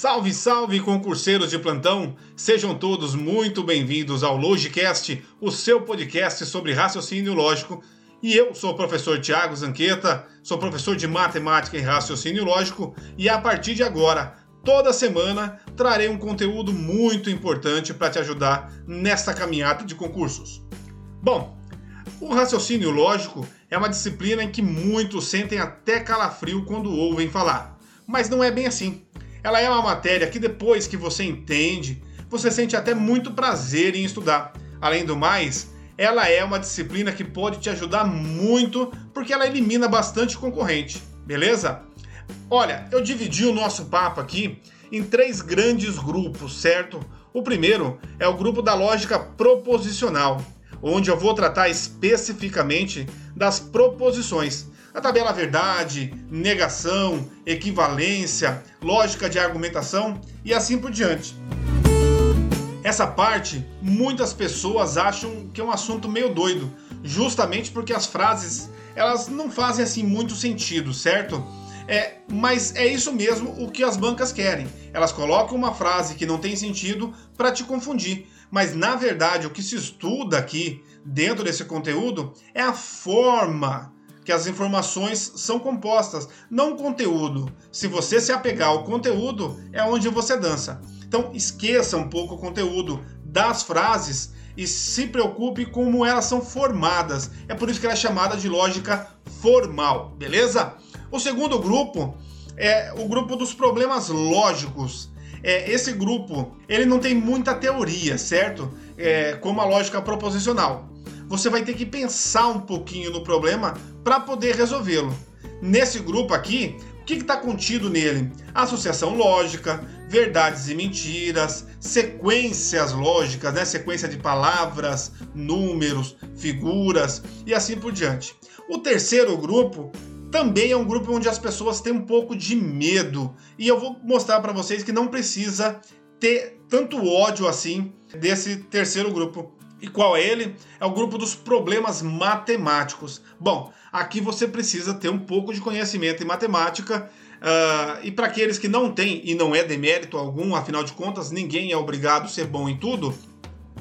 Salve, salve, concurseiros de plantão! Sejam todos muito bem-vindos ao Logicast, o seu podcast sobre raciocínio lógico. E eu sou o professor Tiago Zanqueta, sou professor de matemática e raciocínio lógico, e a partir de agora, toda semana, trarei um conteúdo muito importante para te ajudar nesta caminhada de concursos. Bom, o raciocínio lógico é uma disciplina em que muitos sentem até calafrio quando ouvem falar, mas não é bem assim. Ela é uma matéria que depois que você entende, você sente até muito prazer em estudar. Além do mais, ela é uma disciplina que pode te ajudar muito porque ela elimina bastante concorrente, beleza? Olha, eu dividi o nosso papo aqui em três grandes grupos, certo? O primeiro é o grupo da lógica proposicional, onde eu vou tratar especificamente das proposições, a tabela verdade, negação, equivalência, lógica de argumentação e assim por diante. Essa parte, muitas pessoas acham que é um assunto meio doido, justamente porque as frases elas não fazem assim muito sentido, certo? É, mas é isso mesmo o que as bancas querem. Elas colocam uma frase que não tem sentido para te confundir. Mas na verdade, o que se estuda aqui dentro desse conteúdo é a forma que as informações são compostas, não conteúdo. Se você se apegar ao conteúdo, é onde você dança. Então esqueça um pouco o conteúdo das frases e se preocupe como elas são formadas. É por isso que ela é chamada de lógica formal, beleza? O segundo grupo é o grupo dos problemas lógicos. É, esse grupo ele não tem muita teoria, certo? É, como a lógica proposicional você vai ter que pensar um pouquinho no problema para poder resolvê-lo. Nesse grupo aqui, o que está contido nele? Associação lógica, verdades e mentiras, sequências lógicas, né? sequência de palavras, números, figuras e assim por diante. O terceiro grupo também é um grupo onde as pessoas têm um pouco de medo e eu vou mostrar para vocês que não precisa ter tanto ódio assim desse terceiro grupo. E qual é ele? É o grupo dos problemas matemáticos. Bom, aqui você precisa ter um pouco de conhecimento em matemática. Uh, e para aqueles que não têm, e não é demérito algum, afinal de contas, ninguém é obrigado a ser bom em tudo.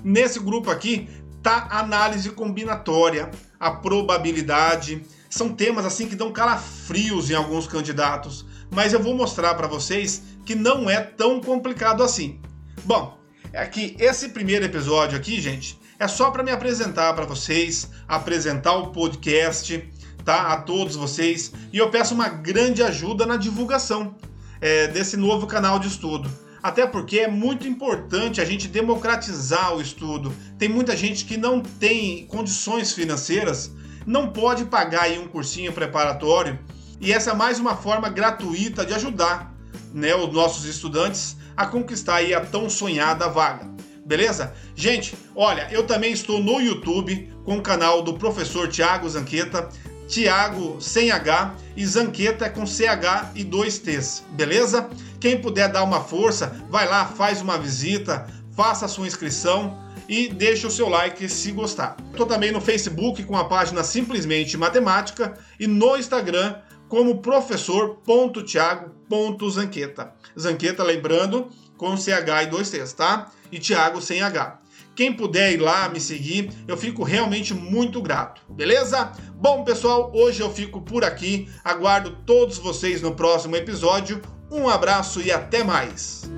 Nesse grupo aqui tá análise combinatória, a probabilidade. São temas assim que dão calafrios em alguns candidatos, mas eu vou mostrar para vocês que não é tão complicado assim. Bom, é que esse primeiro episódio aqui, gente, é só para me apresentar para vocês, apresentar o podcast, tá? A todos vocês. E eu peço uma grande ajuda na divulgação é, desse novo canal de estudo. Até porque é muito importante a gente democratizar o estudo. Tem muita gente que não tem condições financeiras, não pode pagar aí um cursinho preparatório. E essa é mais uma forma gratuita de ajudar né, os nossos estudantes a conquistar aí a tão sonhada vaga beleza? Gente, olha, eu também estou no YouTube com o canal do professor Tiago Zanqueta, Tiago sem H e Zanqueta é com CH e dois T's, beleza? Quem puder dar uma força, vai lá, faz uma visita, faça a sua inscrição e deixe o seu like se gostar. Estou também no Facebook com a página Simplesmente Matemática e no Instagram como professor.tiago.zanqueta. Zanqueta, lembrando, com CH e dois T's, tá? E Thiago sem H. Quem puder ir lá me seguir, eu fico realmente muito grato, beleza? Bom, pessoal, hoje eu fico por aqui. Aguardo todos vocês no próximo episódio. Um abraço e até mais!